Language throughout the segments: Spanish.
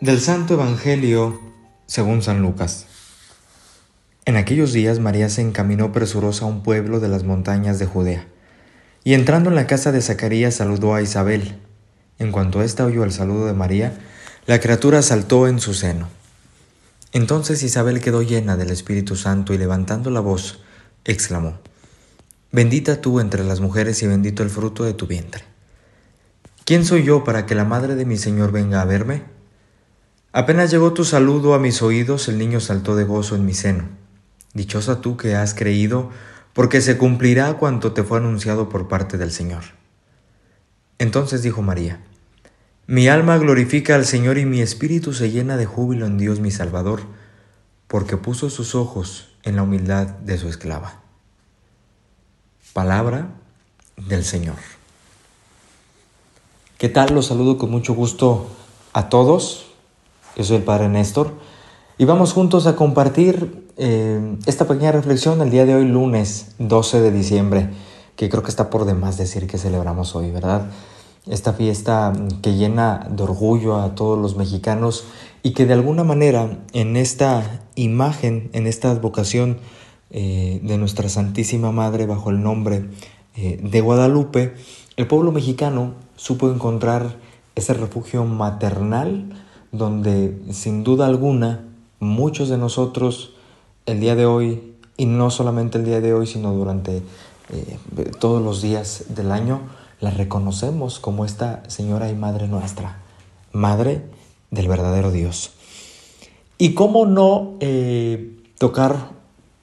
Del Santo Evangelio según San Lucas. En aquellos días María se encaminó presurosa a un pueblo de las montañas de Judea, y entrando en la casa de Zacarías saludó a Isabel. En cuanto ésta oyó el saludo de María, la criatura saltó en su seno. Entonces Isabel quedó llena del Espíritu Santo y levantando la voz, exclamó, Bendita tú entre las mujeres y bendito el fruto de tu vientre. ¿Quién soy yo para que la madre de mi Señor venga a verme? Apenas llegó tu saludo a mis oídos, el niño saltó de gozo en mi seno. Dichosa tú que has creído, porque se cumplirá cuanto te fue anunciado por parte del Señor. Entonces dijo María, Mi alma glorifica al Señor y mi espíritu se llena de júbilo en Dios mi Salvador, porque puso sus ojos en la humildad de su esclava. Palabra del Señor. ¿Qué tal? Los saludo con mucho gusto a todos. Yo soy el Padre Néstor y vamos juntos a compartir eh, esta pequeña reflexión el día de hoy, lunes 12 de diciembre, que creo que está por demás decir que celebramos hoy, ¿verdad? Esta fiesta que llena de orgullo a todos los mexicanos y que de alguna manera en esta imagen, en esta vocación eh, de nuestra Santísima Madre bajo el nombre eh, de Guadalupe, el pueblo mexicano supo encontrar ese refugio maternal donde sin duda alguna muchos de nosotros el día de hoy, y no solamente el día de hoy, sino durante eh, todos los días del año, la reconocemos como esta Señora y Madre nuestra, Madre del verdadero Dios. Y cómo no eh, tocar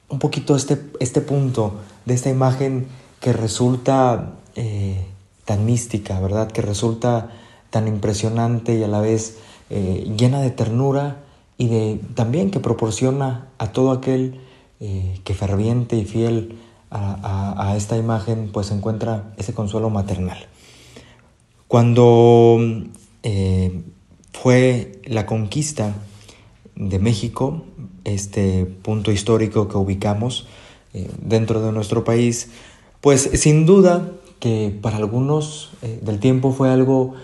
un poquito este, este punto de esta imagen que resulta eh, tan mística, ¿verdad? Que resulta tan impresionante y a la vez eh, llena de ternura y de también que proporciona a todo aquel eh, que ferviente y fiel a, esta imagen pues encuentra ese consuelo maternal. Cuando eh, fue la conquista de México, este punto histórico que ubicamos dentro de nuestro país, pues sin duda que para algunos del tiempo fue algo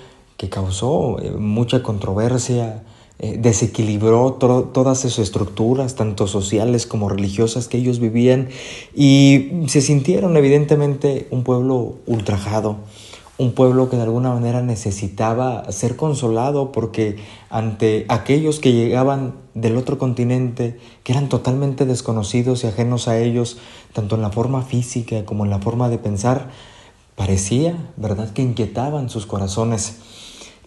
que causó eh, mucha controversia, eh, desequilibró todas sus estructuras, tanto sociales como religiosas que ellos vivían, y se sintieron evidentemente un pueblo ultrajado, un pueblo que de alguna manera necesitaba ser consolado porque ante aquellos que llegaban del otro continente, que eran totalmente desconocidos y ajenos a ellos, tanto en la forma física como en la forma de pensar, parecía, ¿verdad?, que inquietaban sus corazones.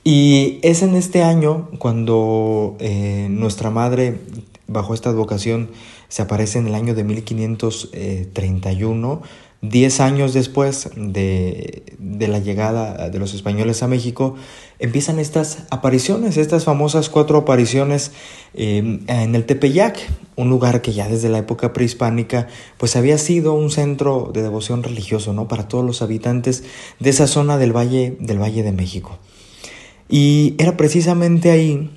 Y es en este año cuando eh, nuestra madre, bajo esta advocación, se aparece en el año de 1531, diez años después de, la llegada de los españoles a México, empiezan estas apariciones, estas famosas cuatro apariciones eh, en el Tepeyac, un lugar que ya desde la época prehispánica pues había sido un centro de devoción religioso ¿no? para todos los habitantes de esa zona del Valle, del valle de México. Y era precisamente ahí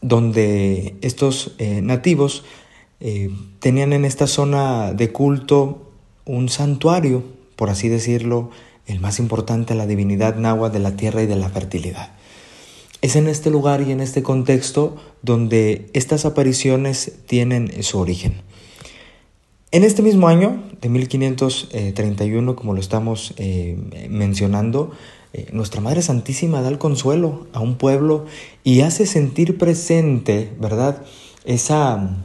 donde estos eh, nativos eh, tenían en esta zona de culto un santuario, por así decirlo, el más importante, la divinidad náhuatl de la tierra y de la fertilidad. Es en este lugar y en este contexto donde estas apariciones tienen su origen. En este mismo año, de 1531, como lo estamos eh, mencionando, eh, nuestra Madre Santísima da el consuelo a un pueblo y hace sentir presente, ¿verdad? Esa,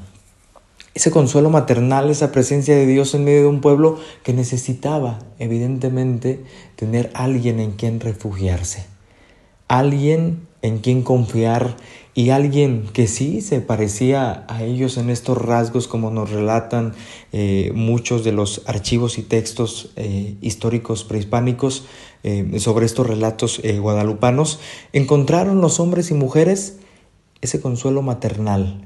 ese consuelo maternal, esa presencia de Dios en medio de un pueblo que necesitaba, evidentemente, tener alguien en quien refugiarse, alguien en quien confiar y alguien que sí se parecía a ellos en estos rasgos como nos relatan eh, muchos de los archivos y textos eh, históricos prehispánicos eh, sobre estos relatos guadalupanos, encontraron los hombres y mujeres ese consuelo maternal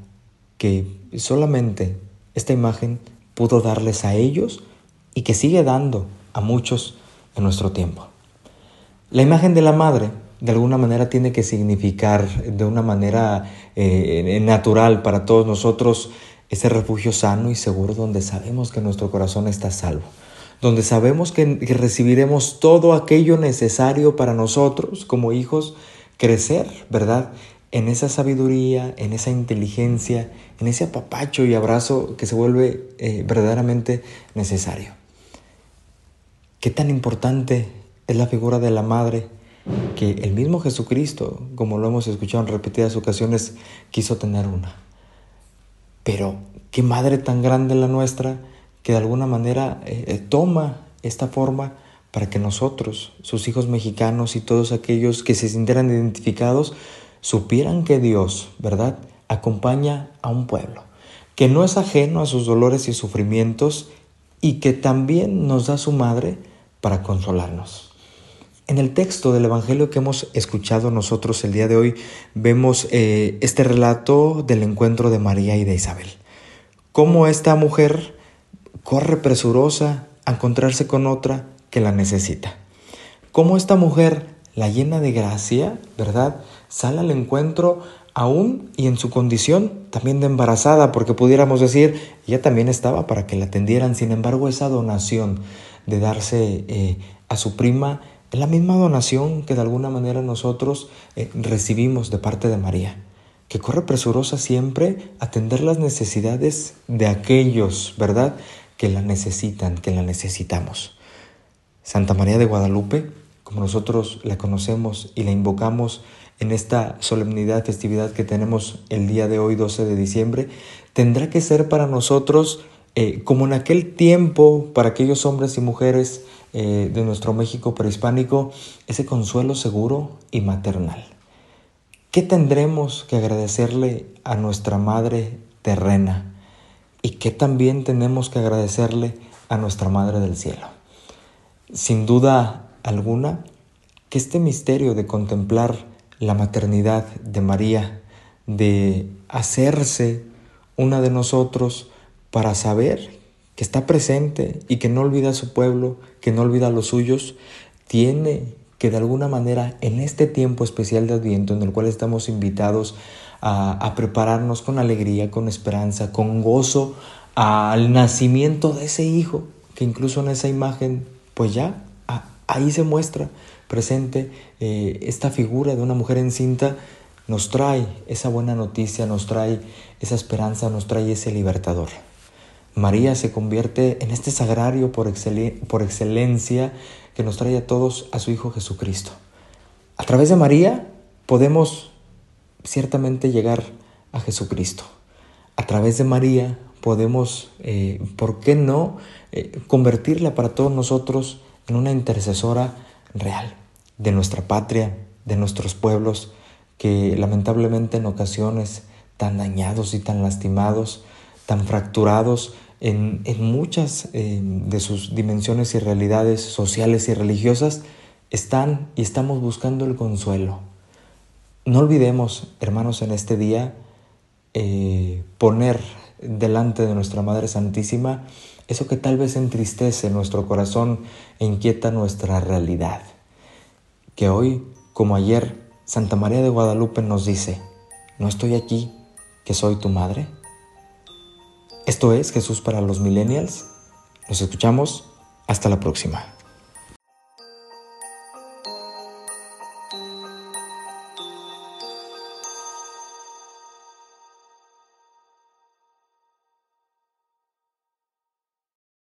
que solamente esta imagen pudo darles a ellos y que sigue dando a muchos en nuestro tiempo. La imagen de la madre de alguna manera tiene que significar de una manera eh, natural para todos nosotros ese refugio sano y seguro donde sabemos que nuestro corazón está salvo, donde sabemos que, recibiremos todo aquello necesario para nosotros como hijos crecer, ¿verdad? en esa sabiduría, en esa inteligencia, en ese apapacho y abrazo que se vuelve eh, verdaderamente necesario. Qué tan importante es la figura de la madre que el mismo Jesucristo, como lo hemos escuchado en repetidas ocasiones, quiso tener una. Pero qué madre tan grande la nuestra que de alguna manera eh, eh, toma esta forma para que nosotros, sus hijos mexicanos y todos aquellos que se sintieran identificados, supieran que Dios, ¿verdad?, acompaña a un pueblo, que no es ajeno a sus dolores y sufrimientos y que también nos da su madre para consolarnos. En el texto del Evangelio que hemos escuchado nosotros el día de hoy, vemos eh, este relato del encuentro de María y de Isabel. Cómo esta mujer corre presurosa a encontrarse con otra que la necesita. Cómo esta mujer, la llena de gracia, ¿verdad? Sale al encuentro aún y en su condición también de embarazada, porque pudiéramos decir, ella también estaba para que la atendieran, sin embargo esa donación de darse eh, a su prima es la misma donación que de alguna manera nosotros eh, recibimos de parte de María, que corre presurosa siempre a atender las necesidades de aquellos, ¿verdad?, que la necesitan, que la necesitamos. Santa María de Guadalupe, como nosotros la conocemos y la invocamos en esta solemnidad, festividad que tenemos el día de hoy, 12 de diciembre, tendrá que ser para nosotros eh, como en aquel tiempo, para aquellos hombres y mujeres eh, de nuestro México prehispánico, ese consuelo seguro y maternal. ¿Qué tendremos que agradecerle a nuestra Madre terrena? ¿Y qué también tenemos que agradecerle a nuestra Madre del Cielo? Sin duda alguna, que este misterio de contemplar la maternidad de María, de hacerse una de nosotros, para saber que está presente y que no olvida a su pueblo, que no olvida a los suyos, tiene que de alguna manera en este tiempo especial de Adviento en el cual estamos invitados a, prepararnos con alegría, con esperanza, con gozo al nacimiento de ese hijo, que incluso en esa imagen, pues ya ahí se muestra presente eh, esta figura de una mujer encinta, nos trae esa buena noticia, nos trae esa esperanza, nos trae ese libertador. María se convierte en este sagrario por, excelencia que nos trae a todos a su Hijo Jesucristo. A través de María podemos ciertamente llegar a Jesucristo. A través de María podemos, eh, ¿por qué no?, eh, convertirla para todos nosotros en una intercesora real de nuestra patria, de nuestros pueblos, que lamentablemente en ocasiones tan dañados y tan lastimados, tan fracturados en, muchas eh, de sus dimensiones y realidades sociales y religiosas, están y estamos buscando el consuelo. No olvidemos, hermanos, en este día eh, poner delante de nuestra Madre Santísima eso que tal vez entristece nuestro corazón e inquieta nuestra realidad. Que hoy, como ayer, Santa María de Guadalupe nos dice, ¿no estoy aquí, que soy tu madre? Esto es Jesús para los millennials. Nos escuchamos. Hasta la próxima.